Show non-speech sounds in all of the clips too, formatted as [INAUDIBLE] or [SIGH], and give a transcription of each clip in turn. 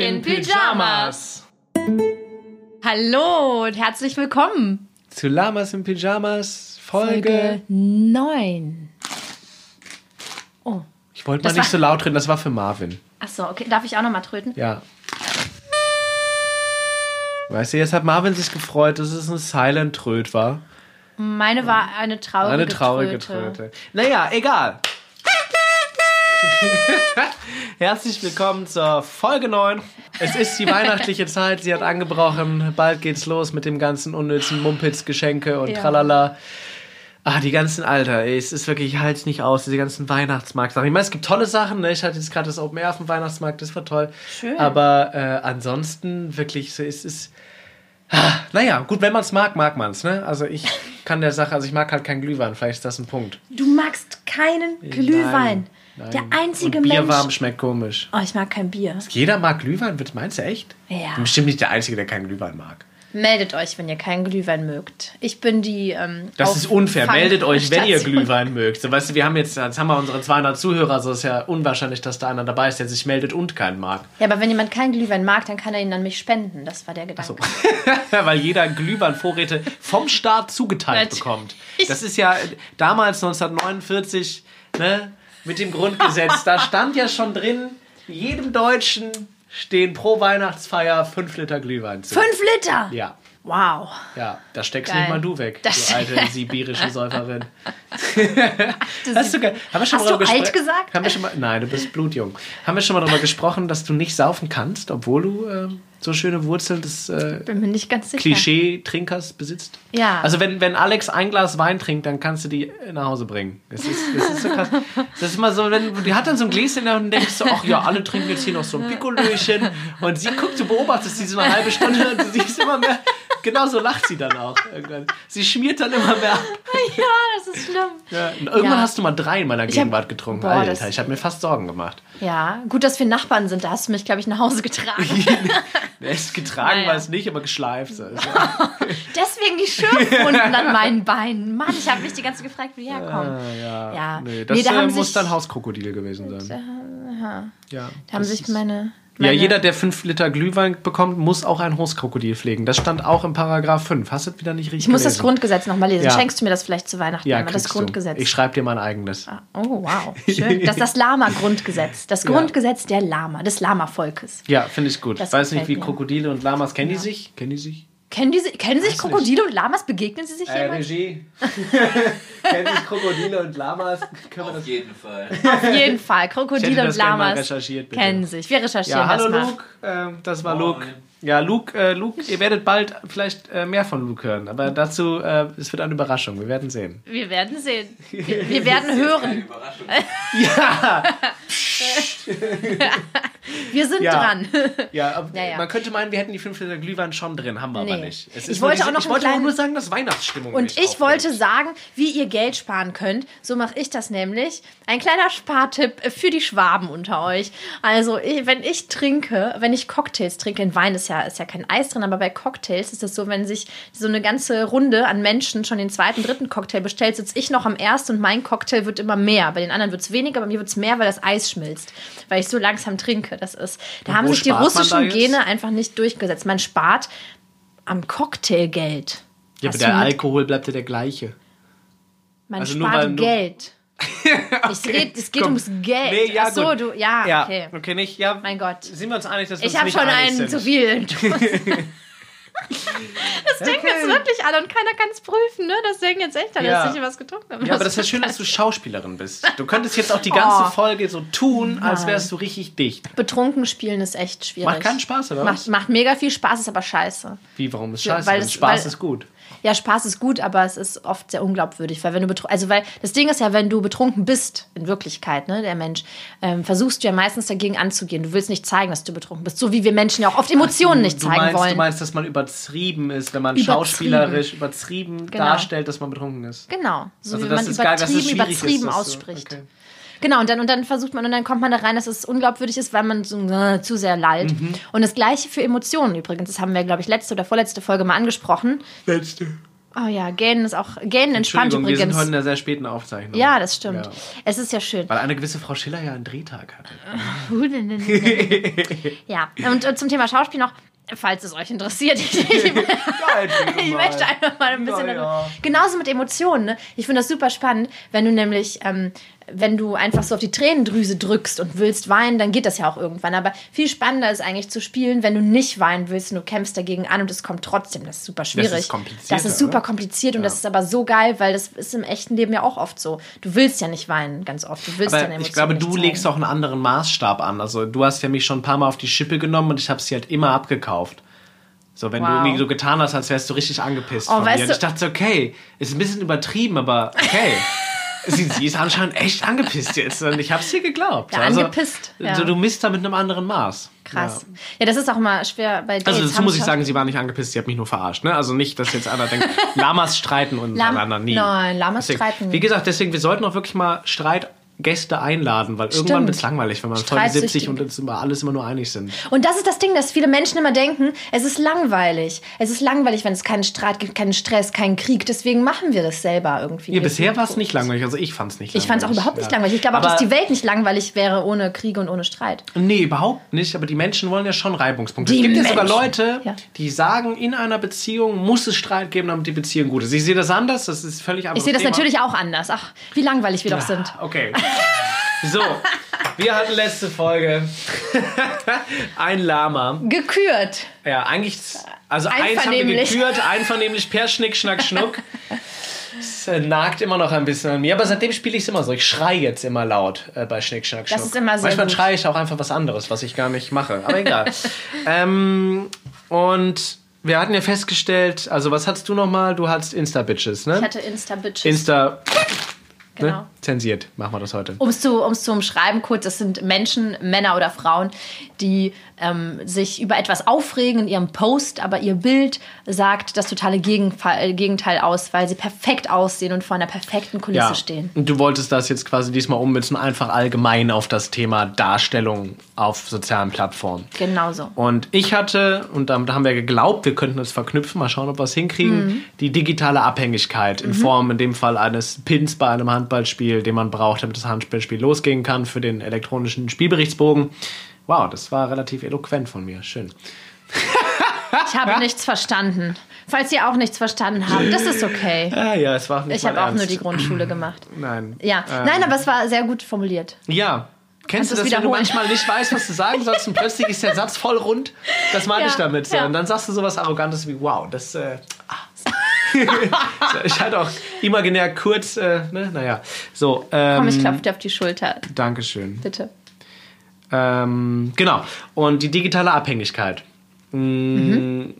in Pyjamas. Hallo und herzlich willkommen. Zu Lamas in Pyjamas, Folge. Folge 9. Oh. Ich wollte mal nicht so laut reden, das war für Marvin. Achso, okay. Darf ich auch nochmal tröten? Ja. Weißt du, jetzt hat Marvin sich gefreut, dass es ein Silent Tröd war. Meine war eine traurige Eine traurige Tröte. Tröte. Naja, egal. [LAUGHS] Herzlich willkommen zur Folge 9. Es ist die weihnachtliche Zeit, sie hat angebrochen. Bald geht's los mit dem ganzen unnützen Mumpitz, Geschenke und Ja. tralala. Ah, die ganzen, Alter, ey, es ist wirklich, ich halte nicht aus, diese ganzen Weihnachtsmarktsachen. Ich meine, es gibt tolle Sachen, ne? Ich hatte jetzt gerade das Open Air auf dem Weihnachtsmarkt, das war toll. Schön. Aber äh, ansonsten wirklich, so, es ist. Ah, naja, gut, wenn man es mag, mag man es, ne? Also ich [LAUGHS] kann der Sache, also ich mag halt keinen Glühwein, vielleicht ist das ein Punkt. Du magst keinen Glühwein. Nein. Der einzige Und Bier Mensch. warm schmeckt komisch. Oh, ich mag kein Bier. Jeder mag Glühwein, meinst du echt? Ja. Ich bin bestimmt nicht der Einzige, der keinen Glühwein mag. Meldet euch, wenn ihr keinen Glühwein mögt. Ich bin die. Ähm, Das ist unfair. Meldet euch, wenn ihr. Glühwein mögt. So, weißt du, wir haben jetzt, jetzt haben wir unsere 200 Zuhörer, so ist ja unwahrscheinlich, dass da einer dabei ist, der sich meldet und keinen mag. Ja, aber wenn jemand keinen Glühwein mag, dann kann er ihn an mich spenden. Das war der Gedanke. [LAUGHS] Weil jeder Glühweinvorräte vom Staat zugeteilt bekommt. Das ist ja damals 1949 ne, mit dem Grundgesetz. Da stand ja schon drin, jedem Deutschen stehen pro Weihnachtsfeier 5 Liter Glühwein zu. Fünf Liter! Ja, Wow. ja, da steckst Geil. nicht mal du weg, Das- du [LAUGHS] alte sibirische Säuferin. Hast du, ge- haben wir schon Hast mal du alt gesagt? Haben wir schon mal, nein, du bist blutjung. Haben wir schon mal darüber gesprochen, dass du nicht saufen kannst, obwohl du ähm, so schöne Wurzeln des äh. Klischee-Trinkers besitzt? Ja. Also wenn, wenn Alex ein Glas Wein trinkt, dann kannst du die nach Hause bringen. Das ist, das ist so krass. Das ist immer so, wenn die hat dann so ein Gläschen und denkst so, ach ja, alle trinken jetzt hier noch so ein Pikolöchen. Und sie guckt, du beobachtest sie so eine halbe Stunde und du siehst immer mehr. Genau so lacht sie dann auch. Irgendwann. Sie schmiert dann immer mehr ab. Ja, das ist schlimm. Ja. Und irgendwann Ja. hast du mal drei in meiner Gegenwart getrunken. Boah, Alter, ich habe mir fast Sorgen gemacht. Ja, gut, dass wir Nachbarn sind. Da hast du mich, glaube ich, nach Hause getragen. [LAUGHS] Ist getragen, Naja. war es nicht, aber geschleift. So. [LAUGHS] Deswegen die Schürfwunden an meinen Beinen. Mann, ich habe mich die ganze Zeit gefragt, wie die herkommen. Ja. Ja. Nee, das Nee, da äh, muss dann Hauskrokodil gewesen sein. Ja. Da haben das sich ist- meine, Ja, jeder, der 5 Liter Glühwein bekommt, muss auch ein Hauskrokodil pflegen. Das stand auch im Paragraph 5. Hast du das wieder nicht richtig Ich muss das gelesen? Grundgesetz nochmal lesen. Ja. Schenkst du mir das vielleicht zu Weihnachten? ja, das Grundgesetz. Du. Ich schreibe dir mein eigenes. Ah, Oh, wow. Schön. Das ist das Lama-Grundgesetz. Das Ja. Grundgesetz der Lama, des Lama-Volkes. Ja, finde ich gut. Das Ich weiß nicht, wie mir. Krokodile und Lamas kennen die sich? Kennen die sich? Kennen, die, si- kennen sich Krokodile und Lamas? Begegnen sie sich Äh, jemals? Regie. [LAUGHS] kennen sich Krokodile und Lamas? Können wir das Auf jeden Fall. Auf jeden Fall. Krokodile und Lamas kennen sich. Wir recherchieren Ja, hallo das mal. Luke. Ähm, das war Moin. Luke. Ja, Luke, äh, Luke, ihr werdet bald vielleicht äh, mehr von Luke hören. Aber dazu, äh, es wird eine Überraschung. Wir werden sehen. Wir werden sehen. Wir, wir werden hören. Überraschung. [LAUGHS] Ja, [LAUGHS] Wir sind Ja. dran. [LAUGHS] ja, aber Ja, ja. man könnte meinen, wir hätten die 5 Liter Glühwein schon drin. Haben wir aber Nee. nicht. Es Ich wollte diese- auch noch ich wollte kleinen- nur sagen, dass Weihnachtsstimmung Und ich aufregt. wollte sagen, wie ihr Geld sparen könnt. So mache ich das nämlich. Ein kleiner Spartipp für die Schwaben unter euch. Also, wenn ich trinke, wenn ich Cocktails trinke, in Wein ist ja, ist ja kein Eis drin, aber bei Cocktails ist es so, wenn sich so eine ganze Runde an Menschen schon den zweiten, dritten Cocktail bestellt, sitze ich noch am ersten und mein Cocktail wird immer mehr. Bei den anderen wird es weniger, bei mir wird es mehr, weil das Eis schmilzt. Weil ich so langsam trinke. Das ist, da Und haben sich die russischen? Gene einfach nicht durchgesetzt. Man spart am Cocktailgeld. Ja, aber der Alkohol bleibt ja der gleiche. man Also spart nur- Geld. [LAUGHS] Ich red, es geht Komm. ums Geld. Nee, ja, Ach so, gut. du, ja, Ja, okay. okay, nicht. Ja, Mein Gott. Sind wir uns einig, dass wir Ich habe schon einen zu viel. [LAUGHS] [LAUGHS] Das denken jetzt wirklich alle und keiner kann es prüfen, ne? Das denken jetzt echt alle, Ja. dass ich was getrunken habe. Ja, aber das ist ja schön, dass du [LAUGHS] Schauspielerin bist. Du könntest jetzt auch die ganze Oh. Folge so tun, als wärst du richtig dicht. Betrunken spielen ist echt schwierig. Macht keinen Spaß, oder Macht, was? macht mega viel Spaß, ist aber scheiße. Wie, warum ist Ja, scheiße? weil Denn es- Spaß weil- ist gut. Ja, Spaß ist gut, aber es ist oft sehr unglaubwürdig, weil wenn du betrunken, also weil das Ding ist ja, wenn du betrunken bist, in Wirklichkeit, ne, der Mensch, ähm, versuchst du ja meistens dagegen anzugehen. Du willst nicht zeigen, dass du betrunken bist, so wie wir Menschen ja auch oft Emotionen nicht du zeigen meinst, wollen. Du meinst, dass man übertrieben ist, wenn man Übertrieben. schauspielerisch übertrieben Genau. darstellt, dass man betrunken ist. Genau, so Also wie das man ist übertrieben, ist, übertrieben so- ausspricht. okay. Genau, und dann, und dann versucht man, und dann kommt man da rein, dass es unglaubwürdig ist, weil man so äh, zu sehr lallt. Und das gleiche für Emotionen übrigens. Das haben wir, glaube ich, letzte oder vorletzte Folge mal angesprochen. Letzte. Oh ja, Gähnen ist auch. Gähnen entspannt Entschuldigung, wir sind übrigens. heute in einer sehr späten Aufzeichnung. ja, das stimmt. Ja. Es ist ja schön. Weil eine gewisse Frau Schiller ja einen Drehtag hatte. [LAUGHS] ja, und äh, zum Thema Schauspiel noch, falls es euch interessiert. Ich, ich, [LAUGHS] ich möchte einfach mal ein bisschen. Ja, ja. Genauso mit Emotionen. Ne? Ich finde das super spannend, wenn du nämlich, ähm, wenn du einfach so auf die Tränendrüse drückst und willst weinen, dann geht das ja auch irgendwann. Aber viel spannender ist eigentlich zu spielen, wenn du nicht weinen willst und du kämpfst dagegen an und es kommt trotzdem. Das ist super schwierig. komplizierter, Das ist super oder? kompliziert und das ist aber so geil, weil das ist im echten Leben ja auch oft so. Du willst ja nicht weinen, ganz oft. Du willst Aber deine ich glaube, du legst auch einen anderen Maßstab an. Also du hast ja mich schon ein paar Mal auf die Schippe genommen und ich habe sie halt immer abgekauft. So, wenn du Wow. irgendwie so getan hast, als wärst du richtig angepisst Oh, von mir. Und du- ich dachte, so, okay, ist ein bisschen übertrieben, aber okay. [LAUGHS] sie, sie ist anscheinend echt angepisst jetzt und ich habe es dir geglaubt. Ja, angepisst, ja. Du, du misst da mit einem anderen Maß. Krass. Ja. Ja. das ist auch immer schwer bei Dates. Also dazu muss ich sagen, sie war nicht angepisst, sie hat mich nur verarscht. Ne? Also nicht, dass jetzt einer denkt, [LAUGHS] Lamas streiten und Lam- einander nie. Nein, Lamas deswegen, streiten. Wie gesagt, deswegen, wir sollten auch wirklich mal Streitgäste einladen, weil irgendwann Stimmt. wird es langweilig, wenn man Streitsüchtig. 70 und uns immer alles immer nur einig sind. Und das ist das Ding, dass viele Menschen immer denken, es ist langweilig. Es ist langweilig, wenn es keinen Streit gibt, keinen Stress, keinen Krieg. Deswegen machen wir das selber irgendwie. Ja, bisher war es nicht langweilig, also ich fand es nicht Ich fand es auch überhaupt nicht langweilig. Ich glaube auch, dass die Welt nicht langweilig wäre ohne Kriege und ohne Streit. Nee, überhaupt nicht, aber die Menschen wollen ja schon Reibungspunkte. Die es gibt ja sogar Menschen. Leute, Ja. die sagen, in einer Beziehung muss es Streit geben, damit die Beziehung gut ist. Ich sehe das anders, das ist völlig anders. Ich sehe das natürlich auch anders. Ach, wie langweilig wir doch sind. Okay. So, wir hatten letzte Folge [LAUGHS] ein Lama. Gekürt. Ja, eigentlich, also eins haben wir gekürt, einvernehmlich per Schnick, Schnack, Schnuck. Es äh, nagt immer noch ein bisschen an mir, aber seitdem spiele ich es immer so. Ich schreie jetzt immer laut äh, bei Schnick, Schnack, Schnuck. Das ist immer sehr Manchmal gut. schreie ich auch einfach was anderes, was ich gar nicht mache. Aber egal. [LAUGHS] ähm, und wir hatten ja festgestellt, also was hattest du nochmal? Du hattest Insta-Bitches, Ich ne? hatte Insta-Bitches. Insta, genau. ne? Zensiert. Machen wir das heute. Um es zu, um's zu umschreiben kurz, das sind Menschen, Männer oder Frauen, die ähm, sich über etwas aufregen in ihrem Post, aber ihr Bild sagt das totale Gegenfall, äh, Gegenteil aus, weil sie perfekt aussehen und vor einer perfekten Kulisse Ja, stehen. und du wolltest das jetzt quasi diesmal ummünzen, einfach allgemein auf das Thema Darstellung auf sozialen Plattformen. Genauso. Und ich hatte, und da haben wir geglaubt, wir könnten es verknüpfen, mal schauen, ob wir es hinkriegen, Mhm. die digitale Abhängigkeit in Form in dem Fall eines Pins bei einem Handballspiel, den man braucht, damit das Handballspiel losgehen kann für den elektronischen Spielberichtsbogen. Wow, das war relativ eloquent von mir. Schön. Ich habe [LAUGHS] nichts verstanden. Falls ihr auch nichts verstanden habt, das ist okay. Ah ja, es war nicht Ich habe auch nur die Grundschule gemacht. [CLEARS THROAT] Nein. Ja, Ähm, nein, aber es war sehr gut formuliert. Ja. Kennst Kannst du das, wenn du manchmal nicht weißt, was du sagen sollst und plötzlich ist der Satz voll rund? Das meine ich Ja, damit. So. ja. Und dann sagst du sowas Arrogantes wie, wow, das... Äh, ah. [LAUGHS] ich hatte auch imaginär kurz, äh, ne, naja. So, ähm, Komm, ich klopfe dir auf die Schulter, Dankeschön. bitte. Ähm, genau. Und die digitale Abhängigkeit. Mm,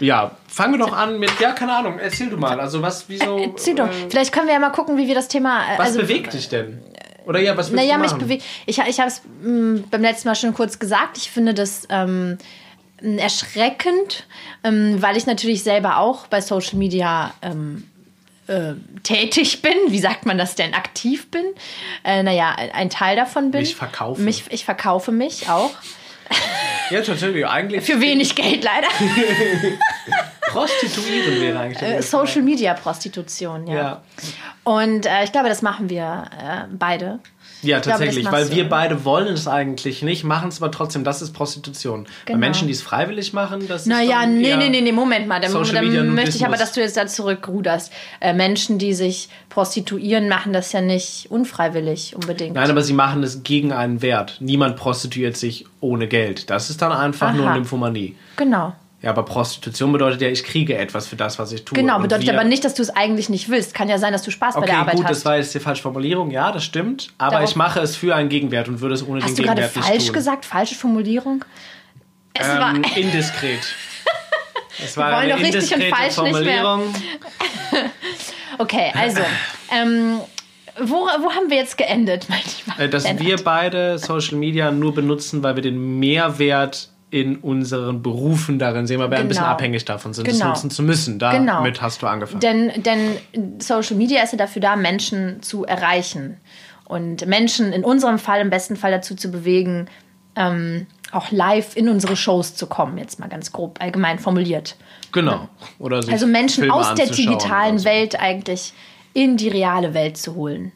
Ja, fangen wir doch an mit, ja, keine Ahnung, erzähl du mal. Also was, wieso... Erzähl doch. äh, Vielleicht können wir ja mal gucken, wie wir das Thema. äh, was also, bewegt dich denn? Oder ja, was willst Naja, du mich machen? bewegt. Ich, ich habe es beim letzten Mal schon kurz gesagt. Ich finde das ähm, erschreckend, ähm, weil ich natürlich selber auch bei Social Media ähm, äh, tätig bin. Wie sagt man das denn? Aktiv bin. Äh, naja, ein- Teil davon bin. Mich verkaufe. Mich, ich verkaufe mich auch. Ja, tatsächlich. Eigentlich Für wenig Geld leider. [LAUGHS] prostituieren wäre eigentlich. Äh. Social Media Prostitution, ja. Ja. Und äh, ich glaube, das machen wir äh, beide. Ja, glaube, tatsächlich, machst weil wir beide wollen es eigentlich nicht, machen es aber trotzdem, das ist Prostitution. Bei Genau. Menschen, die es freiwillig machen, das Naja, ist dann nee, nee, nee, nee, Moment mal. Dann, dann möchte ich aber, dass du jetzt da zurückruderst. Äh, Menschen, die sich prostituieren, machen das ja nicht unfreiwillig unbedingt. Nein, aber sie machen es gegen einen Wert. Niemand prostituiert sich ohne Geld. Das ist dann einfach nur Aha. Nymphomanie. Genau. Ja, aber Prostitution bedeutet ja, ich kriege etwas für das, was ich tue. Genau, bedeutet wir- aber nicht, dass du es eigentlich nicht willst. Kann ja sein, dass du Spaß bei Okay, der Arbeit gut, hast. das war jetzt die falsche Formulierung. Ja, das stimmt. Aber Darauf- ich mache es für einen Gegenwert und würde es ohne Hast den du gerade Gegenwert nicht falsch tun. gesagt? Falsche Formulierung? Es war. Ähm, [LAUGHS] indiskret. Es war wollen eine doch richtig und falsch nicht mehr. Formulierung. [LAUGHS] Okay, also. ähm, wo, wo haben wir jetzt geendet, [LAUGHS] mein lieber Äh, dass Lennart? wir beide Social Media nur benutzen, weil wir den Mehrwert in unseren Berufen darin sehen, weil wir ein bisschen Genau. abhängig davon sind, das Genau. nutzen zu müssen. Damit Genau. hast du angefangen. Denn, denn Social Media ist ja dafür da, Menschen zu erreichen. Und Menschen in unserem Fall, im besten Fall dazu zu bewegen, ähm, auch live in unsere Shows zu kommen, jetzt mal ganz grob allgemein formuliert. Genau. Oder sich Also Menschen Filme aus der digitalen oder so. Welt eigentlich in die reale Welt zu holen.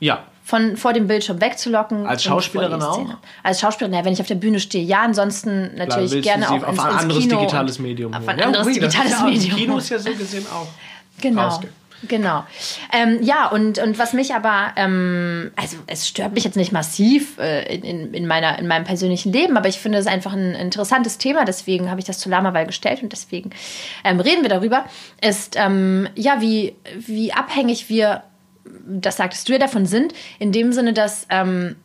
Ja. Von vor dem Bildschirm wegzulocken. Als Schauspielerin auch? Als Schauspielerin, ja, wenn ich auf der Bühne stehe, ja, ansonsten natürlich du gerne auch auf ins, ein anderes Kino digitales Medium Auf ein anderes ui, das ist digitales ja, Medium. Kino ist ja so gesehen auch Genau. Genau. Ähm, ja, und, und was mich aber, ähm, also es stört mich jetzt nicht massiv äh, in, in, in, meiner, in meinem persönlichen Leben, aber ich finde es einfach ein interessantes Thema, deswegen habe ich das zu Lamaval gestellt und deswegen ähm, reden wir darüber, ist, ähm, ja, wie, wie abhängig wir, das sagtest du ja, davon sind, in dem Sinne, dass ähm,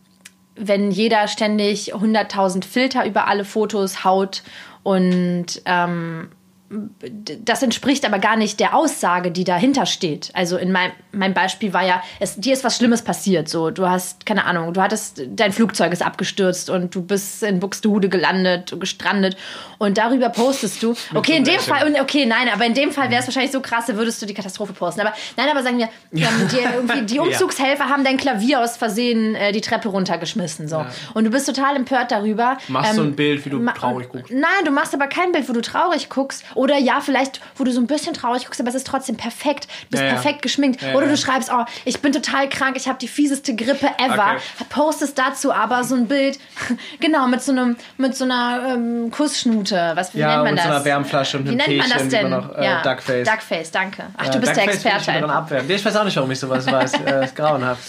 wenn jeder ständig 100.000 Filter über alle Fotos haut und ähm, das entspricht aber gar nicht der Aussage, die dahinter steht. Also in meinem mein Beispiel war ja, es, dir ist was Schlimmes passiert. So, du hast keine Ahnung, du hattest dein Flugzeug ist abgestürzt und du bist in Buxtehude gelandet, gestrandet und darüber postest du. Okay, in dem. Fall okay, nein, aber in dem Fall wäre es wahrscheinlich so krass, würdest du die Katastrophe posten. Aber nein, aber sagen wir, die, [LAUGHS] die Umzugshelfer haben dein Klavier aus Versehen äh, die Treppe runtergeschmissen. So. Und du bist total empört darüber. Machst Ähm, ein Bild, wie du traurig guckst. Nein, du machst aber kein Bild, wo du traurig guckst. Oder ja, vielleicht, wo du so ein bisschen traurig guckst, aber es ist trotzdem perfekt. Du bist Ja, perfekt geschminkt. Ja, Oder du schreibst, oh, ich bin total krank, ich habe die fieseste Grippe ever. Okay. Postest dazu aber so ein Bild, [LAUGHS] genau, mit so, einem, mit so einer ähm, Kussschnute. Was, wie nennt man mit das? so einer Wärmflasche und Wie einem nennt man das wie denn? noch, äh. Duckface. Duckface, danke. Ach, du bist der Duckface ich Experte. einfach. abwehren. Ich weiß auch nicht, warum ich sowas weiß. Äh, ist grauenhaft.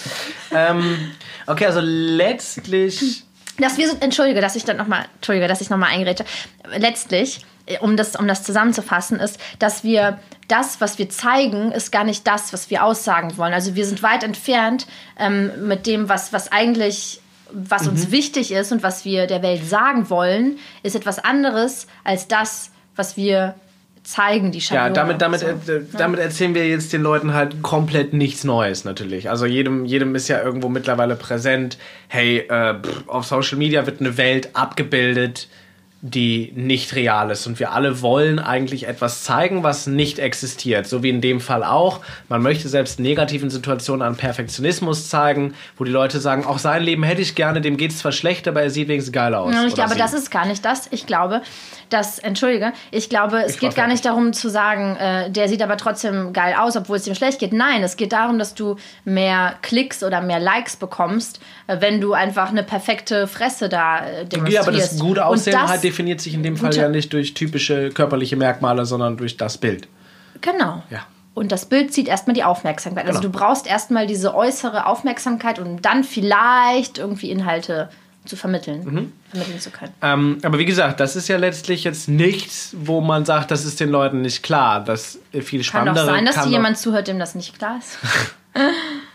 Ähm, okay, also letztlich. dass wir so, entschuldige, dass ich dann noch mal, entschuldige, dass ich noch mal eingerätsche. Letztlich, um das, um das zusammenzufassen, ist, dass wir das, was wir zeigen, ist gar nicht das, was wir aussagen wollen. Also wir sind weit entfernt ähm, mit dem, was, was eigentlich was Mhm. uns wichtig ist und was wir der Welt sagen wollen, ist etwas anderes als das, was wir zeigen, die Ja, Schablone. damit, damit, so. äh, damit erzählen wir jetzt den Leuten halt komplett nichts Neues natürlich. Also jedem, jedem ist ja irgendwo mittlerweile präsent, hey, äh, pff, auf Social Media wird eine Welt abgebildet, die nicht real ist. Und wir alle wollen eigentlich etwas zeigen, was nicht existiert. So wie in dem Fall auch. Man möchte selbst negativen Situationen an Perfektionismus zeigen, wo die Leute sagen, auch sein Leben hätte ich gerne, dem geht es zwar schlecht, aber er sieht wenigstens geil aus. Ja, ich glaube, das ist gar nicht das. Ich glaube, dass, entschuldige, ich glaube, es Ich geht gar nicht darum zu sagen, äh, der sieht aber trotzdem geil aus, obwohl es ihm schlecht geht. Nein, es geht darum, dass du mehr Klicks oder mehr Likes bekommst, äh, wenn du einfach eine perfekte Fresse da äh, demonstrierst. Ja, aber das gute Aussehen halt definiert sich in dem Fall ja nicht durch typische körperliche Merkmale, sondern durch das Bild. Genau. Ja. Und das Bild zieht erstmal die Aufmerksamkeit. Also Genau. du brauchst erstmal diese äußere Aufmerksamkeit, um dann vielleicht irgendwie Inhalte zu vermitteln, Mhm. vermitteln zu können. Ähm, aber wie gesagt, das ist ja letztlich jetzt nichts, wo man sagt, das ist den Leuten nicht klar. Das äh, viel Kann spannendere doch sein, dass kann dir jemand zuhört, dem das nicht klar ist.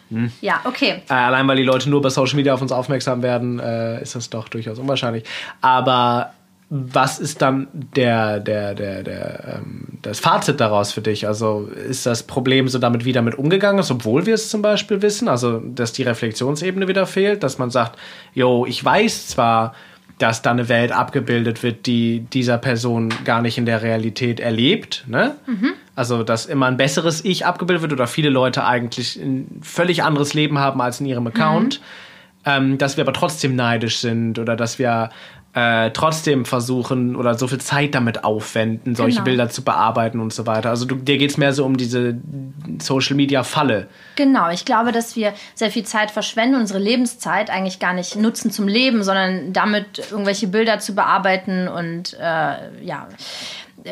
Hm. [LAUGHS] [LAUGHS] ja, okay. Äh, allein weil die Leute nur bei Social Media auf uns aufmerksam werden, äh, ist das doch durchaus unwahrscheinlich. Aber was ist dann der, der, der, der, ähm, das Fazit daraus für dich? Also ist das Problem so damit, wie damit umgegangen ist, obwohl wir es zum Beispiel wissen, also dass die Reflexionsebene wieder fehlt, dass man sagt, jo, ich weiß zwar, dass da eine Welt abgebildet wird, die dieser Person gar nicht in der Realität erlebt. Ne? Also, dass immer ein besseres Ich abgebildet wird oder viele Leute eigentlich ein völlig anderes Leben haben als in ihrem Account. Ähm, dass wir aber trotzdem neidisch sind oder dass wir äh, trotzdem versuchen oder so viel Zeit damit aufwenden, solche Genau. Bilder zu bearbeiten und so weiter. Also du, dir geht es mehr so um diese Social-Media-Falle. Genau, ich glaube, dass wir sehr viel Zeit verschwenden, unsere Lebenszeit eigentlich gar nicht nutzen zum Leben, sondern damit irgendwelche Bilder zu bearbeiten und äh, ja,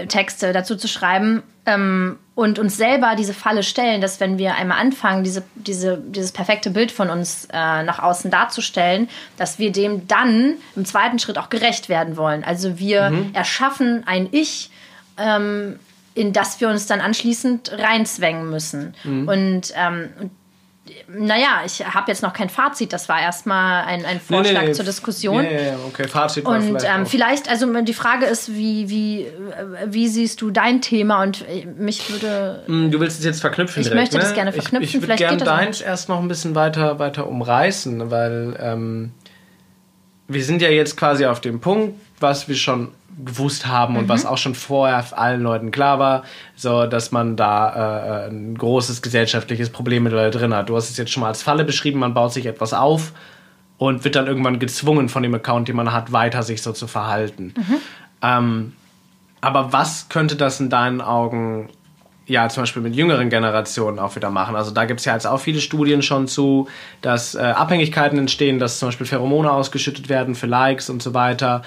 Texte dazu zu schreiben ähm, und uns selber diese Falle stellen, dass wenn wir einmal anfangen, diese, diese, dieses perfekte Bild von uns äh, nach außen darzustellen, dass wir dem dann im zweiten Schritt auch gerecht werden wollen. Also wir erschaffen ein Ich, ähm, in das wir uns dann anschließend reinzwängen müssen. Und ähm, und, naja, ich habe jetzt noch kein Fazit, das war erstmal ein, ein Vorschlag zur Diskussion. Ja, ja, ja, okay, Fazit Und vielleicht ähm, vielleicht, also die Frage ist, wie, wie, wie siehst du dein Thema? Und äh, mich würde. Hm, Du willst es jetzt verknüpfen Ich direkt, möchte das ne? gerne Ich- verknüpfen, Ich, würde vielleicht gerne das deins erst noch ein bisschen weiter, weiter umreißen, weil ähm, wir sind ja jetzt quasi auf dem Punkt, was wir schon gewusst haben und Mhm. was auch schon vorher allen Leuten klar war, so dass man da äh, ein großes gesellschaftliches Problem mit drin hat. Du hast es jetzt schon mal als Falle beschrieben, man baut sich etwas auf und wird dann irgendwann gezwungen von dem Account, den man hat, weiter sich so zu verhalten. Ähm, aber was könnte das in deinen Augen ja zum Beispiel mit jüngeren Generationen auch wieder machen? Also da gibt es ja jetzt auch viele Studien schon zu, dass äh, Abhängigkeiten entstehen, dass zum Beispiel Pheromone ausgeschüttet werden für Likes und so weiter.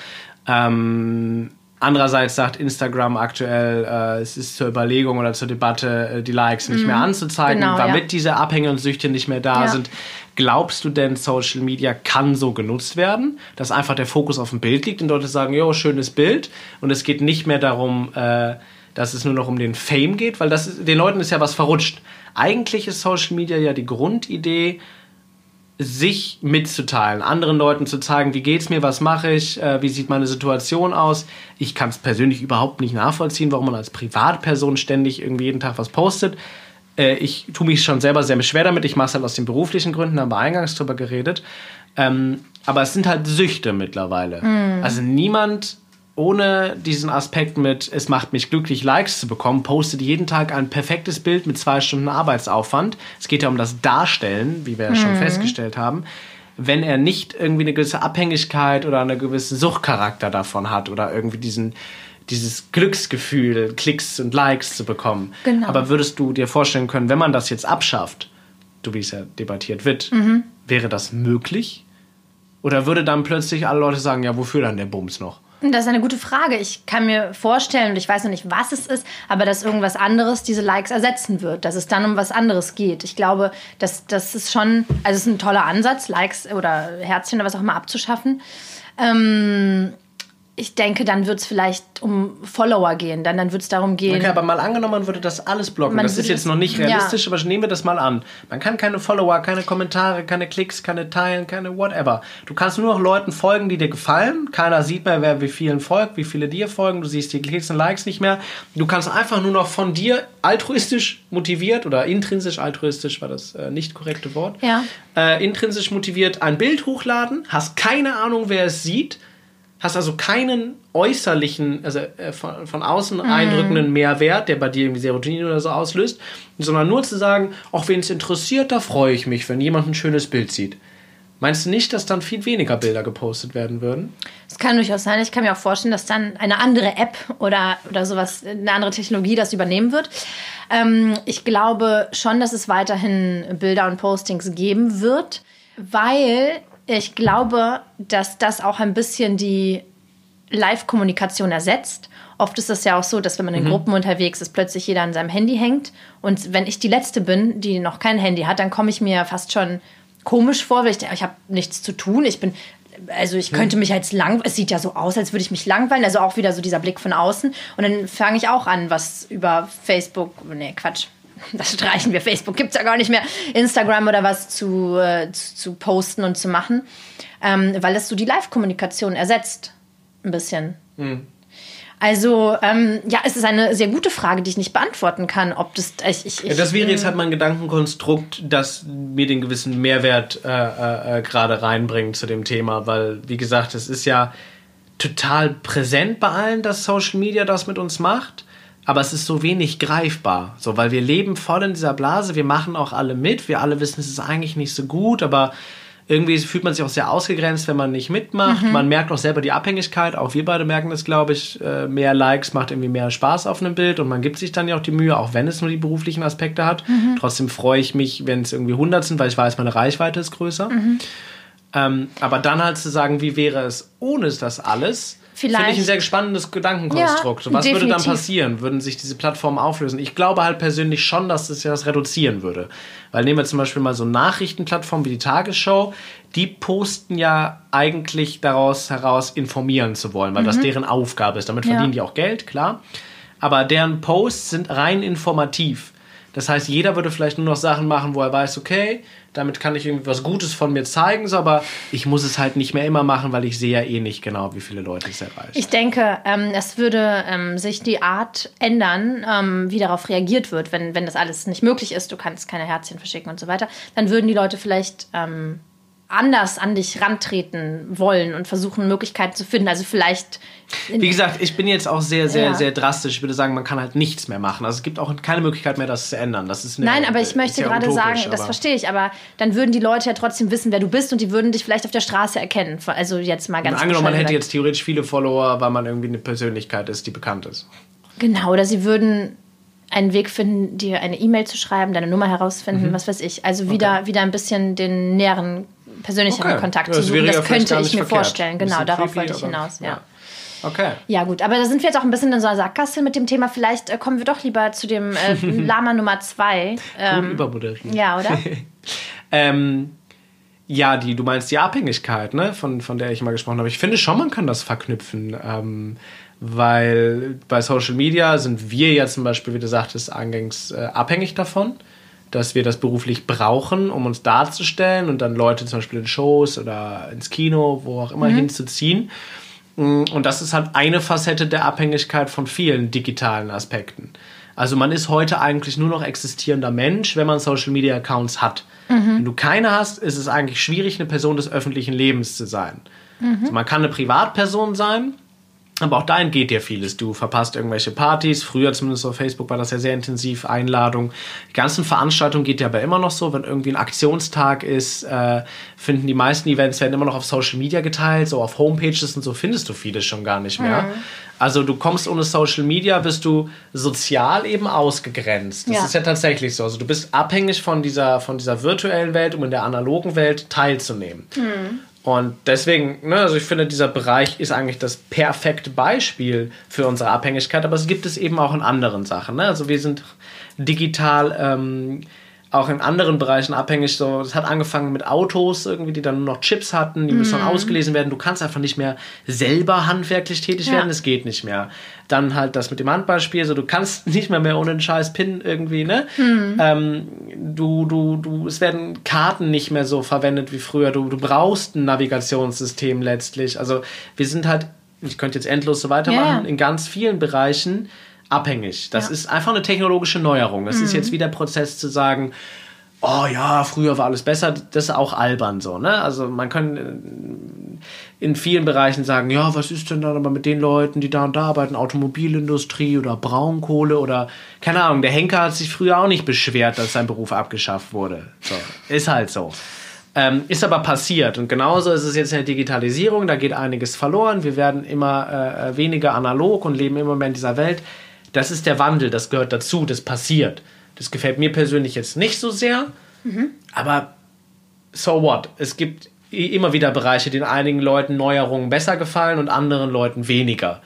Ähm, Andererseits sagt Instagram aktuell, äh, es ist zur Überlegung oder zur Debatte, äh, die Likes nicht mehr anzuzeigen, genau, damit ja. diese Abhänge und Süchte nicht mehr da Ja. sind. Glaubst du denn, Social Media kann so genutzt werden, dass einfach der Fokus auf dem Bild liegt und Leute sagen, jo, schönes Bild und es geht nicht mehr darum, äh, dass es nur noch um den Fame geht, weil das ist, den Leuten ist ja was verrutscht. Eigentlich ist Social Media ja die Grundidee, sich mitzuteilen, anderen Leuten zu zeigen, wie geht's mir, was mache ich, äh, wie sieht meine Situation aus. Ich kann es persönlich überhaupt nicht nachvollziehen, warum man als Privatperson ständig irgendwie jeden Tag was postet. Äh, ich tue mich schon selber sehr schwer damit. Ich mache es halt aus den beruflichen Gründen, haben wir eingangs drüber geredet. Ähm, aber es sind halt Süchte mittlerweile. Also niemand ohne diesen Aspekt mit, es macht mich glücklich, Likes zu bekommen, postet jeden Tag ein perfektes Bild mit zwei Stunden Arbeitsaufwand. Es geht ja um das Darstellen, wie wir ja schon festgestellt haben. Wenn er nicht irgendwie eine gewisse Abhängigkeit oder einen gewissen Suchtcharakter davon hat oder irgendwie diesen, dieses Glücksgefühl, Klicks und Likes zu bekommen. Genau. Aber würdest du dir vorstellen können, wenn man das jetzt abschafft, so wie es ja debattiert wird, wäre das möglich? Oder würde dann plötzlich alle Leute sagen, ja, wofür dann der Bums noch? Das ist eine gute Frage. Ich kann mir vorstellen, und ich weiß noch nicht, was es ist, aber dass irgendwas anderes diese Likes ersetzen wird, dass es dann um was anderes geht. Ich glaube, dass das ist schon, also es ist ein toller Ansatz, Likes oder Herzchen oder was auch immer abzuschaffen. Ähm, ich denke, dann wird es vielleicht um Follower gehen. Dann, dann wird es darum gehen. Okay, aber mal angenommen, man würde das alles blocken. Das ist jetzt noch nicht ja. realistisch, aber nehmen wir das mal an. Man kann keine Follower, keine Kommentare, keine Klicks, keine Teilen, keine whatever. Du kannst nur noch Leuten folgen, die dir gefallen. Keiner sieht mehr, wer wie vielen folgt, wie viele dir folgen. Du siehst die Klicks und Likes nicht mehr. Du kannst einfach nur noch von dir altruistisch motiviert oder intrinsisch altruistisch war das äh, nicht korrekte Wort. Ja. Äh, intrinsisch motiviert ein Bild hochladen, hast keine Ahnung, wer es sieht, hast also keinen äußerlichen, also äh, von, von außen eindrückenden Mehrwert, der bei dir irgendwie Serotonin oder so auslöst, sondern nur zu sagen, auch wen es interessiert, da freue ich mich, wenn jemand ein schönes Bild sieht. Meinst du nicht, dass dann viel weniger Bilder gepostet werden würden? Es kann durchaus sein. Ich kann mir auch vorstellen, dass dann eine andere App oder, oder sowas, eine andere Technologie das übernehmen wird. Ähm, ich glaube schon, dass es weiterhin Bilder und Postings geben wird, weil ich glaube, dass das auch ein bisschen die Live-Kommunikation ersetzt. Oft ist es ja auch so, dass wenn man in Gruppen unterwegs ist, plötzlich jeder an seinem Handy hängt. Und wenn ich die Letzte bin, die noch kein Handy hat, dann komme ich mir fast schon komisch vor, weil ich denke, ich habe nichts zu tun. Ich bin, also ich könnte mich jetzt lang, es sieht ja so aus, als würde ich mich langweilen. Also auch wieder so dieser Blick von außen. Und dann fange ich auch an, was über Facebook, nee, Quatsch. Das streichen wir. Facebook gibt es ja gar nicht mehr. Instagram oder was zu, äh, zu, zu posten und zu machen. Ähm, weil es so die Live-Kommunikation ersetzt. Ein bisschen. Also, ähm, ja, es ist eine sehr gute Frage, die ich nicht beantworten kann, ob das. Ich, ich, Ja, das wäre jetzt halt mein Gedankenkonstrukt, das mir den gewissen Mehrwert äh, äh, äh, gerade reinbringt zu dem Thema, weil, wie gesagt, es ist ja total präsent bei allen, dass Social Media das mit uns macht, aber es ist so wenig greifbar, so, weil wir leben voll in dieser Blase, wir machen auch alle mit, wir alle wissen, es ist eigentlich nicht so gut, aber irgendwie fühlt man sich auch sehr ausgegrenzt, wenn man nicht mitmacht. Man merkt auch selber die Abhängigkeit. Auch wir beide merken das, glaube ich. Äh, Mehr Likes macht irgendwie mehr Spaß auf einem Bild und man gibt sich dann ja auch die Mühe, auch wenn es nur die beruflichen Aspekte hat. Trotzdem freue ich mich, wenn es irgendwie 100 sind, weil ich weiß, meine Reichweite ist größer. Ähm, aber dann halt zu sagen, wie wäre es ohne das alles, finde ich ein Vielleicht. sehr spannendes Gedankenkonstrukt. Ja, Was würde dann definitiv. passieren? Würden sich diese Plattformen auflösen? Ich glaube halt persönlich schon, dass das ja das reduzieren würde. Weil nehmen wir zum Beispiel mal so Nachrichtenplattformen wie die Tagesschau, die posten ja eigentlich daraus heraus informieren zu wollen, weil das deren Aufgabe ist. Damit Mhm. Ja. verdienen die auch Geld, klar. Aber deren Posts sind rein informativ. Das heißt, jeder würde vielleicht nur noch Sachen machen, wo er weiß, okay, damit kann ich irgendwie was Gutes von mir zeigen, so, aber ich muss es halt nicht mehr immer machen, weil ich sehe ja eh nicht genau, wie viele Leute es erreicht. Ich denke, ähm, es würde ähm, sich die Art ändern, ähm, wie darauf reagiert wird, wenn, wenn das alles nicht möglich ist. Du kannst keine Herzchen verschicken und so weiter. Dann würden die Leute vielleicht ähm, anders an dich rantreten wollen und versuchen, Möglichkeiten zu finden. Also vielleicht. Wie gesagt, ich bin jetzt auch sehr, sehr, Ja. sehr drastisch. Ich würde sagen, man kann halt nichts mehr machen. Also es gibt auch keine Möglichkeit mehr, das zu ändern. Das ist eine, Nein, aber ich möchte gerade sagen, das verstehe ich, aber dann würden die Leute ja trotzdem wissen, wer du bist und die würden dich vielleicht auf der Straße erkennen. Also jetzt mal ganz Angenommen, man hätte jetzt theoretisch viele Follower, weil man irgendwie eine Persönlichkeit ist, die bekannt ist. Genau, oder sie würden einen Weg finden, dir eine E-Mail zu schreiben, deine Nummer Mhm. herausfinden, was weiß ich. Also wieder, wieder ein bisschen den näheren, persönlicheren Okay. Kontakt Ja, zu suchen. ja Das könnte ich mir verkehrt. vorstellen. Genau, darauf creepy, wollte ich hinaus. Ja. Okay. Ja, gut, aber da sind wir jetzt auch ein bisschen in so einer Sackgasse mit dem Thema. Vielleicht äh, kommen wir doch lieber zu dem äh, [LAUGHS] Lama Nummer zwei. Gut Ähm, übermoderiert. ja, oder? [LAUGHS] Ähm, ja, die, du meinst die Abhängigkeit, ne, von, von der ich mal gesprochen habe. Ich finde schon, man kann das verknüpfen. Ähm, weil bei Social Media sind wir ja zum Beispiel, wie du sagtest, eingangs äh, abhängig davon, dass wir das beruflich brauchen, um uns darzustellen und dann Leute zum Beispiel in Shows oder ins Kino, wo auch immer hinzuziehen. Mm, Und das ist halt eine Facette der Abhängigkeit von vielen digitalen Aspekten. Also man ist heute eigentlich nur noch existierender Mensch, wenn man Social Media Accounts hat. Wenn du keine hast, ist es eigentlich schwierig, eine Person des öffentlichen Lebens zu sein. Also man kann eine Privatperson sein, aber auch dahin geht ja vieles. Du verpasst irgendwelche Partys. Früher zumindest auf Facebook war das ja sehr intensiv. Einladung. Die ganzen Veranstaltungen geht ja aber immer noch so. Wenn irgendwie ein Aktionstag ist, äh, finden die meisten Events werden immer noch auf Social Media geteilt. So auf Homepages und so findest du vieles schon gar nicht mehr. Also du kommst ohne Social Media, bist du sozial eben ausgegrenzt. Das Ja. ist ja tatsächlich so. Also du bist abhängig von dieser, von dieser virtuellen Welt, um in der analogen Welt teilzunehmen. Und deswegen, ne, also ich finde, dieser Bereich ist eigentlich das perfekte Beispiel für unsere Abhängigkeit, aber es gibt es eben auch in anderen Sachen. Ne? Also wir sind digital ähm, auch in anderen Bereichen abhängig. So, es hat angefangen mit Autos irgendwie, die dann nur noch Chips hatten, die müssen dann ausgelesen werden. Du kannst einfach nicht mehr selber handwerklich tätig Ja. werden, es geht nicht mehr. Dann halt das mit dem Handballspiel, so du kannst [LAUGHS] nicht mehr mehr ohne einen scheiß Pin irgendwie, ne? Ähm, du, du, du, es werden Karten nicht mehr so verwendet wie früher. Du, du brauchst ein Navigationssystem letztlich. Also wir sind halt, ich könnte jetzt endlos so weitermachen, ja. in ganz vielen Bereichen abhängig. Das Ja. ist einfach eine technologische Neuerung. Es ist jetzt wieder Prozess zu sagen, oh ja, früher war alles besser, das ist auch albern so, ne? Also man kann äh, in vielen Bereichen sagen, ja, was ist denn dann aber mit den Leuten, die da und da arbeiten, Automobilindustrie oder Braunkohle oder keine Ahnung, der Henker hat sich früher auch nicht beschwert, dass sein Beruf abgeschafft wurde. So, ist halt so. Ähm, ist aber passiert und genauso ist es jetzt in der Digitalisierung, da geht einiges verloren, wir werden immer äh, weniger analog und leben immer mehr in dieser Welt. Das ist der Wandel, das gehört dazu, das passiert. Das gefällt mir persönlich jetzt nicht so sehr, aber so what? Es gibt immer wieder Bereiche, denen einigen Leuten Neuerungen besser gefallen und anderen Leuten weniger.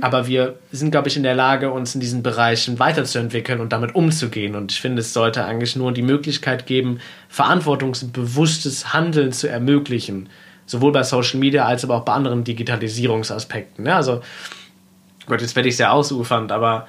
Aber wir sind, glaube ich, in der Lage, uns in diesen Bereichen weiterzuentwickeln und damit umzugehen. Und ich finde, es sollte eigentlich nur die Möglichkeit geben, verantwortungsbewusstes Handeln zu ermöglichen. Sowohl bei Social Media als aber auch bei anderen Digitalisierungsaspekten. Ja, also, Gott, jetzt werde ich sehr ausufernd, aber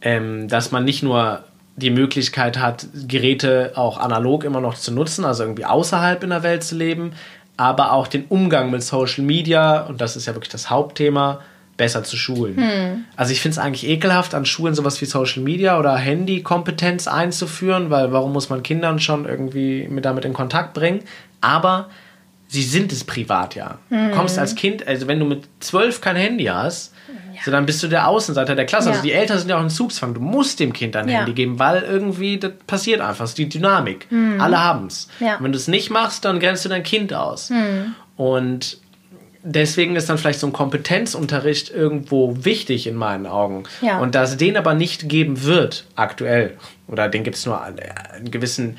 ähm, dass man nicht nur die Möglichkeit hat, Geräte auch analog immer noch zu nutzen, also irgendwie außerhalb in der Welt zu leben, aber auch den Umgang mit Social Media, und das ist ja wirklich das Hauptthema, besser zu schulen. Also ich finde es eigentlich ekelhaft, an Schulen sowas wie Social Media oder Handykompetenz einzuführen, weil warum muss man Kindern schon irgendwie mit damit in Kontakt bringen? Aber sie sind es privat ja. Du kommst als Kind, also wenn du mit zwölf kein Handy hast, so dann bist du der Außenseiter der Klasse. Ja. Also die Eltern sind ja auch in Zugzwang. Du musst dem Kind ein Ja. Handy geben, weil irgendwie das passiert einfach. Das ist die Dynamik. Alle haben es. Ja. Wenn du es nicht machst, dann grenzt du dein Kind aus. Und deswegen ist dann vielleicht so ein Kompetenzunterricht irgendwo wichtig in meinen Augen. Ja. Und dass es den aber nicht geben wird, aktuell, oder den gibt es nur an, an gewissen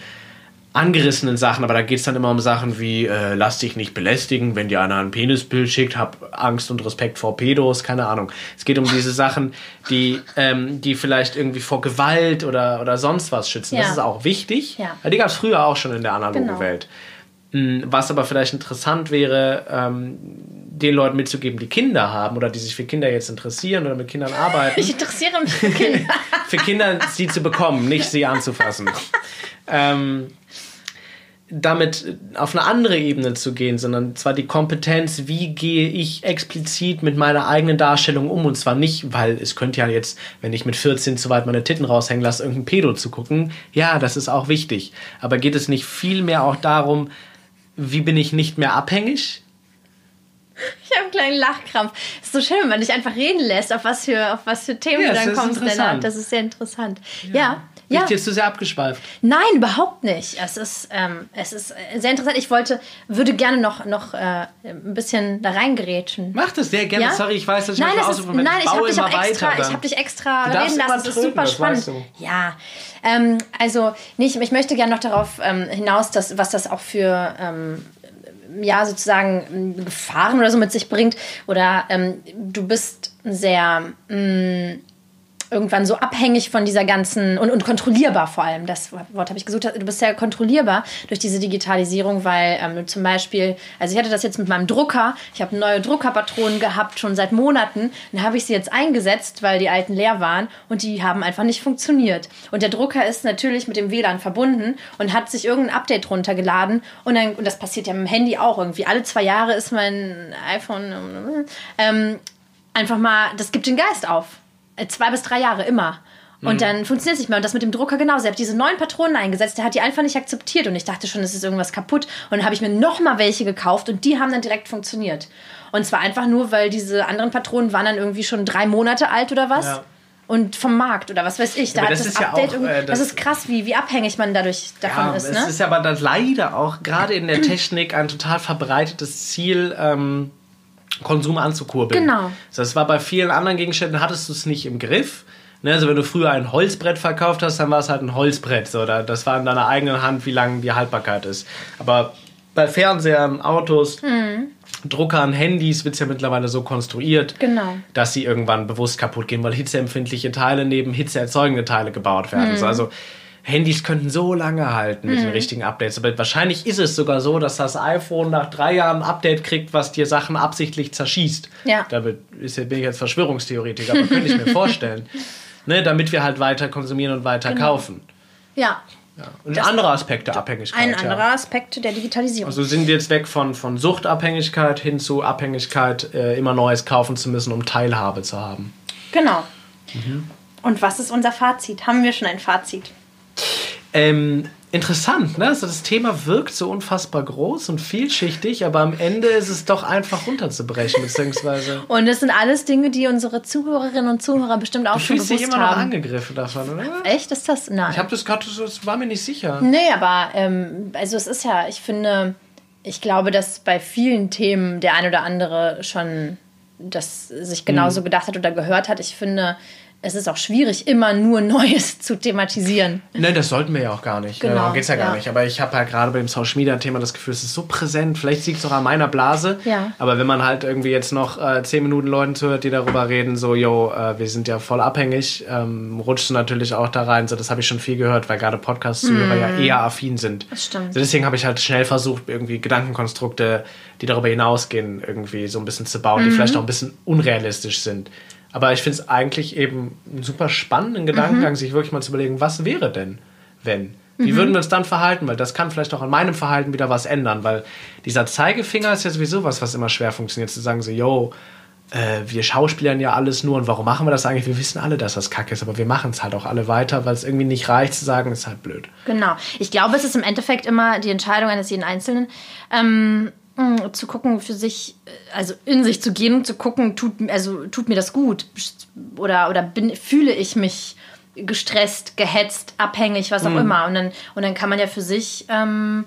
angerissenen Sachen, aber da geht es dann immer um Sachen wie, äh, lass dich nicht belästigen, wenn dir einer ein Penisbild schickt, hab Angst und Respekt vor Pedos, keine Ahnung. Es geht um diese Sachen, die, ähm, die vielleicht irgendwie vor Gewalt oder, oder sonst was schützen. Das Ja. ist auch wichtig. Ja. Die gab es früher auch schon in der analogen Genau. Welt. Mm, Was aber vielleicht interessant wäre, ähm, den Leuten mitzugeben, die Kinder haben oder die sich für Kinder jetzt interessieren oder mit Kindern arbeiten, Ich interessiere mich für Kinder. [LAUGHS] für Kinder sie zu bekommen, nicht sie anzufassen. [LAUGHS] ähm, damit auf eine andere Ebene zu gehen, sondern zwar die Kompetenz, wie gehe ich explizit mit meiner eigenen Darstellung um und zwar nicht, weil es könnte ja jetzt, wenn ich mit 14 zu weit meine Titten raushängen lasse, irgendein Pedo zu gucken. Ja, das ist auch wichtig. Aber geht es nicht viel mehr auch darum, wie bin ich nicht mehr abhängig? Ich habe einen kleinen Lachkrampf. Ist so schön, wenn man dich einfach reden lässt, auf was für, auf was für Themen Ja, du das dann kommst. Lennart. Das ist sehr interessant. Ja. Bin ja. ich jetzt zu sehr abgeschweift? Nein, überhaupt nicht. Es ist, ähm, es ist äh, sehr interessant. Ich wollte, würde gerne noch, noch äh, ein bisschen da reingerätschen. Mach das sehr gerne. Ja? Sorry, ich weiß, dass ich nein, das ist, nein, ich habe baue dich auch extra, weiter ich habe dich extra reden lassen. Das ist super das spannend. weißt du. Ja, ähm, also nicht, ich möchte gerne noch darauf ähm, hinaus, dass, was das auch für ähm, ja sozusagen ähm, Gefahren oder so mit sich bringt. Oder ähm, du bist sehr mh, irgendwann so abhängig von dieser ganzen und, und kontrollierbar vor allem. Das Wort habe ich gesucht. Du bist sehr kontrollierbar durch diese Digitalisierung, weil ähm, zum Beispiel, also ich hatte das jetzt mit meinem Drucker. Ich habe neue Druckerpatronen gehabt schon seit Monaten. Dann habe ich sie jetzt eingesetzt, weil die alten leer waren und die haben einfach nicht funktioniert. Und der Drucker ist natürlich mit dem WLAN verbunden und hat sich irgendein Update runtergeladen und dann und das passiert ja mit dem Handy auch irgendwie. Alle zwei Jahre ist mein iPhone ähm, einfach mal, das gibt den Geist auf. Äh, Zwei bis drei Jahre immer. Und dann funktioniert es nicht mehr. Und das mit dem Drucker genauso. Er hat diese neuen Patronen eingesetzt, der hat die einfach nicht akzeptiert. Und ich dachte schon, es ist irgendwas kaputt. Und dann habe ich mir nochmal welche gekauft und die haben dann direkt funktioniert. Und zwar einfach nur, weil diese anderen Patronen waren dann irgendwie schon drei Monate alt oder was. Ja. Und vom Markt oder was weiß ich. Da aber hat das das, ist ja Update auch, irgendwie. äh, das, das- ist krass, wie, wie abhängig man dadurch davon Ja, ist. es Ne? ist aber dann leider auch gerade in der Technik ein total verbreitetes Ziel, ähm, Konsum anzukurbeln. Genau. Das war bei vielen anderen Gegenständen, hattest du es nicht im Griff. Ne, also wenn du früher ein Holzbrett verkauft hast, dann war es halt ein Holzbrett. So, das war in deiner eigenen Hand, wie lange die Haltbarkeit ist. Aber bei Fernsehern, Autos, Hm. Druckern, Handys wird es ja mittlerweile so konstruiert, Genau. dass sie irgendwann bewusst kaputt gehen, weil hitzeempfindliche Teile neben hitzeerzeugende Teile gebaut werden. Mhm. So, also Handys könnten so lange halten mit den richtigen Updates. Aber wahrscheinlich ist es sogar so, dass das iPhone nach drei Jahren ein Update kriegt, was dir Sachen absichtlich zerschießt. Ja. Damit ist, bin ich jetzt Verschwörungstheoretiker, aber könnte ich mir [LAUGHS] vorstellen. Ne, damit wir halt weiter konsumieren und weiter Genau. kaufen. Ja. Ja. Und ein anderer Aspekt der Abhängigkeit. Ein ja. anderer Aspekt der Digitalisierung. Also sind wir jetzt weg von, von Suchtabhängigkeit hin zu Abhängigkeit, äh, immer Neues kaufen zu müssen, um Teilhabe zu haben. Genau. Mhm. Und was ist unser Fazit? Haben wir schon ein Fazit? Ähm, interessant, ne? Also das Thema wirkt so unfassbar groß und vielschichtig, aber am Ende ist es doch einfach runterzubrechen, [LAUGHS] beziehungsweise. Und das sind alles Dinge, die unsere Zuhörerinnen und Zuhörer bestimmt auch Du schon fühlst dich bewusst immer noch haben. angegriffen davon, oder? Echt ist das? Nein. Ich habe das gerade, so- das war mir nicht sicher. nee, aber ähm, also es ist ja, ich finde, ich glaube, dass bei vielen Themen der ein oder andere schon das sich genauso Mhm. gedacht hat oder gehört hat. Ich finde, es ist auch schwierig, immer nur [LAUGHS] Neues zu thematisieren. Ne, das sollten wir ja auch gar nicht. Genau, darum geht's ja gar ja. nicht. Aber ich habe halt gerade bei dem Social Media Thema das Gefühl, es ist so präsent. Vielleicht liegt es auch an meiner Blase. Ja. Aber wenn man halt irgendwie jetzt noch äh, zehn Minuten Leuten zuhört, die darüber reden, so, yo, äh, wir sind ja voll abhängig, ähm, rutscht du natürlich auch da rein. So, das habe ich schon viel gehört, weil gerade Podcast-Zuhörer ja eher affin sind. Mhm. Das stimmt. So, deswegen habe ich halt schnell versucht, irgendwie Gedankenkonstrukte, die darüber hinausgehen, irgendwie so ein bisschen zu bauen, Mhm. die vielleicht auch ein bisschen unrealistisch sind. Aber ich finde es eigentlich eben einen super spannenden Gedankengang, sich wirklich mal zu überlegen, was wäre denn, wenn? Wie würden wir uns dann verhalten? Weil das kann vielleicht auch an meinem Verhalten wieder was ändern, weil dieser Zeigefinger ist ja sowieso was, was immer schwer funktioniert, zu sagen so, yo, äh, wir schauspielern ja alles nur und warum machen wir das eigentlich? Wir wissen alle, dass das kacke ist, aber wir machen es halt auch alle weiter, weil es irgendwie nicht reicht zu sagen, ist halt blöd. Genau. Ich glaube, es ist im Endeffekt immer die Entscheidung eines jeden Einzelnen, ähm, zu gucken, für sich, also in sich zu gehen und zu gucken, tut, also, tut mir das gut? Oder, oder bin, fühle ich mich gestresst, gehetzt, abhängig, was auch immer. Und dann, und dann kann man ja für sich ähm,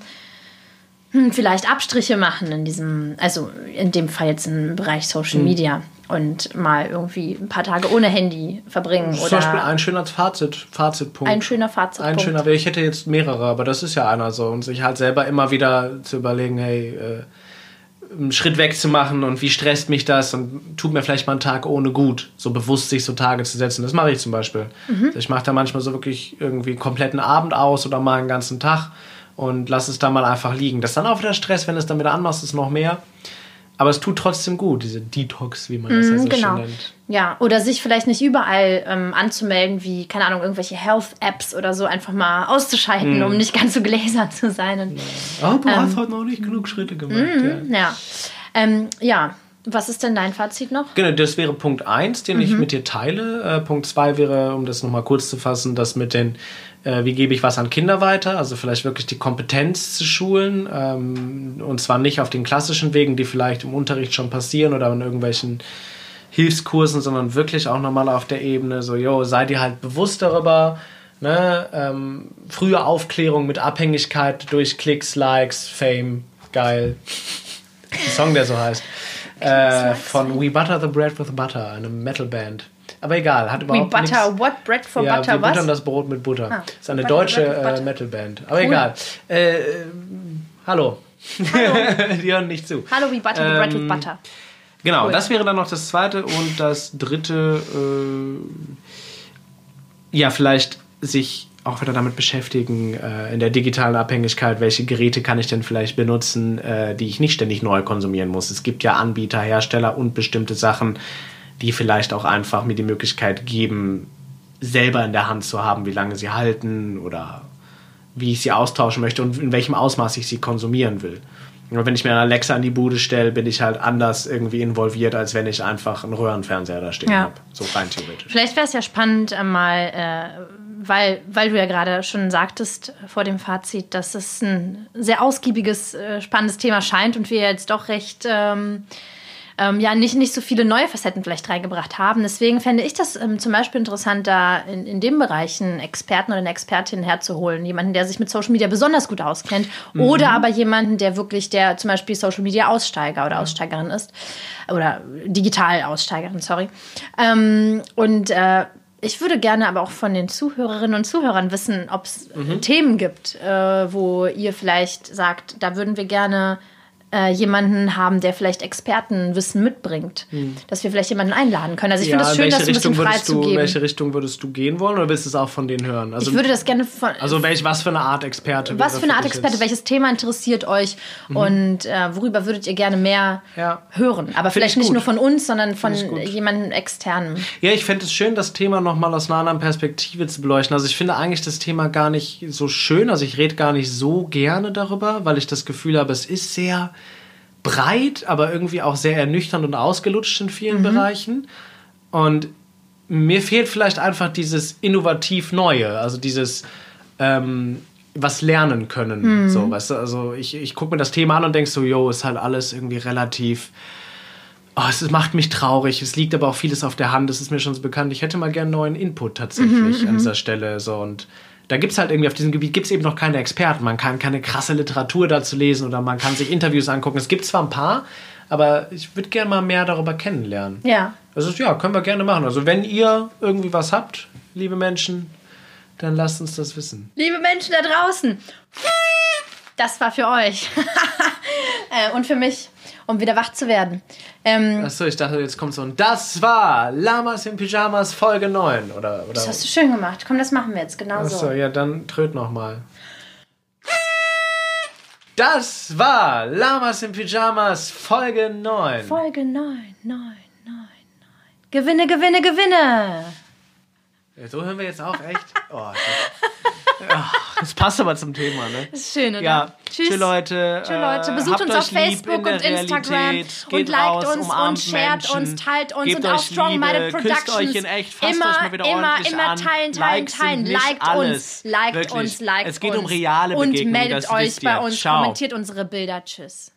hm, vielleicht Abstriche machen in diesem, also in dem Fall jetzt im Bereich Social Hm. Media und mal irgendwie ein paar Tage ohne Handy verbringen Zum Beispiel oder ein schöner Fazit, Fazitpunkt. ein schöner Fazitpunkt. Ein schöner, ich hätte jetzt mehrere, aber das ist ja einer so. Und sich halt selber immer wieder zu überlegen, hey, äh, einen Schritt weg zu machen und wie stresst mich das und tut mir vielleicht mal einen Tag ohne gut. So bewusst sich so Tage zu setzen. Das mache ich zum Beispiel. Ich mache da manchmal so wirklich irgendwie einen kompletten Abend aus oder mal einen ganzen Tag und lass es dann mal einfach liegen. Das ist dann auch wieder Stress, wenn du es dann wieder anmachst, ist noch mehr. Aber es tut trotzdem gut, diese Detox, wie man das ja so genau. schön nennt. Ja, oder sich vielleicht nicht überall ähm, anzumelden, wie, keine Ahnung, irgendwelche Health-Apps oder so einfach mal auszuschalten, Mhm. um nicht ganz so gläsern zu sein. Und, Oh, du hast heute noch nicht genug Schritte gemacht. ja. ja. Ähm, ja, was ist denn dein Fazit noch? Genau, das wäre Punkt 1, den Mhm. ich mit dir teile. Äh, Punkt 2 wäre, um das nochmal kurz zu fassen, das mit den äh, wie gebe ich was an Kinder weiter, also vielleicht wirklich die Kompetenz zu schulen ähm, und zwar nicht auf den klassischen Wegen, die vielleicht im Unterricht schon passieren oder in irgendwelchen Hilfskursen, sondern wirklich auch nochmal auf der Ebene, so, yo, seid ihr halt bewusst darüber, ne, ähm, frühe Aufklärung mit Abhängigkeit durch Klicks, Likes, Fame, geil. Ein Song, der so heißt. Äh, von We Butter the Bread with Butter, eine Metalband. Aber egal, hat überhaupt We butter nichts- what? Bread for ja, butter wir buttern was? das Brot mit Butter. Ah, ist eine Butter, deutsche äh. Metalband. Aber Cool. egal. Äh, äh, hallo. [LAUGHS] Die hören nicht zu. Hallo, we butter the bread with Ähm, butter. Genau, Cool. das wäre dann noch das zweite und das dritte, äh, ja, vielleicht sich auch wieder damit beschäftigen, äh, in der digitalen Abhängigkeit, welche Geräte kann ich denn vielleicht benutzen, äh, die ich nicht ständig neu konsumieren muss. Es gibt ja Anbieter, Hersteller und bestimmte Sachen, die vielleicht auch einfach mir die Möglichkeit geben, selber in der Hand zu haben, wie lange sie halten oder wie ich sie austauschen möchte und in welchem Ausmaß ich sie konsumieren will. Und wenn ich mir eine Alexa an die Bude stelle, bin ich halt anders irgendwie involviert, als wenn ich einfach einen Röhrenfernseher da stehen Ja. habe. So rein theoretisch. Vielleicht wäre es ja spannend, äh, mal, äh, weil, weil du ja gerade schon sagtest vor dem Fazit, dass es ein sehr ausgiebiges, äh, spannendes Thema scheint und wir jetzt doch recht. Ähm, ähm, ja, nicht, nicht so viele neue Facetten vielleicht reingebracht haben. Deswegen fände ich das ähm, zum Beispiel interessant, da in, in dem Bereich einen Experten oder eine Expertin herzuholen. Jemanden, der sich mit Social Media besonders gut auskennt. Oder aber jemanden, der wirklich, der zum Beispiel Social Media Aussteiger oder Aussteigerin ist. Oder Digital-Aussteigerin, sorry. Ähm, und äh, ich würde gerne aber auch von den Zuhörerinnen und Zuhörern wissen, ob es Themen gibt, äh, wo ihr vielleicht sagt, da würden wir gerne äh, jemanden haben, der vielleicht Expertenwissen mitbringt. Dass wir vielleicht jemanden einladen können. Also ich finde es schön, welche das ein bisschen Richtung du, in freizugeben. welche Richtung würdest du gehen wollen oder willst du es auch von denen hören? Also, Ich würde das gerne von. also welch, was für eine Art Experte? was für eine Art Experte, jetzt? welches Thema interessiert euch und äh, worüber würdet ihr gerne mehr Ja. hören? Aber vielleicht ich nicht gut. nur von uns, sondern von jemandem externem. Ja, ich fände es schön, das Thema nochmal aus einer anderen Perspektive zu beleuchten. Also ich finde eigentlich das Thema gar nicht so schön. Also ich rede gar nicht so gerne darüber, weil ich das Gefühl habe, es ist sehr breit, aber irgendwie auch sehr ernüchternd und ausgelutscht in vielen Bereichen. Und mir fehlt vielleicht einfach dieses innovativ Neue, also dieses ähm, was lernen können. So, weißt du? Also ich, ich gucke mir das Thema an und denke so, yo, ist halt alles irgendwie relativ Oh, es macht mich traurig. Es liegt aber auch vieles auf der Hand. Das ist mir schon so bekannt. Ich hätte mal gerne neuen Input tatsächlich an dieser Stelle. So und da gibt es halt irgendwie auf diesem Gebiet gibt's eben noch keine Experten. Man kann keine krasse Literatur dazu lesen oder man kann sich Interviews angucken. Es gibt zwar ein paar, aber ich würde gerne mal mehr darüber kennenlernen. Ja. Also ja, können wir gerne machen. Also wenn ihr irgendwie was habt, liebe Menschen, dann lasst uns das wissen. Liebe Menschen da draußen, das war für euch. [LAUGHS] äh, und für mich, um wieder wach zu werden. Ähm, Achso, ich dachte, jetzt kommt so ein Das war Lamas in Pyjamas Folge 9. Oder, oder das hast du schön gemacht. Komm, das machen wir jetzt genau Achso, so. ja, dann tröt noch mal. Das war Lamas in Pyjamas Folge 9. Folge 9, 9, 9, 9. Gewinne, gewinne, gewinne. Ja, so hören wir jetzt auf, echt? Oh, [LAUGHS] das, ja, das passt aber zum Thema, ne? Das ist schön, oder? Ja, Tschüss. tschüss Leute. Tschüss, Leute. äh, Besucht uns auf Facebook in und Instagram Realität. und liked raus, uns und shared Menschen, uns, teilt uns gebt und auch Strong Minded küsst Productions. euch in echt, fasst immer, euch mal wieder immer, ordentlich immer an. teilen, teilen, teilen. Liked alles. uns, liked Wirklich. uns, liked Es geht um uns. reale Und Begegnungen, meldet das euch bei uns, Ciao. kommentiert unsere Bilder. Tschüss.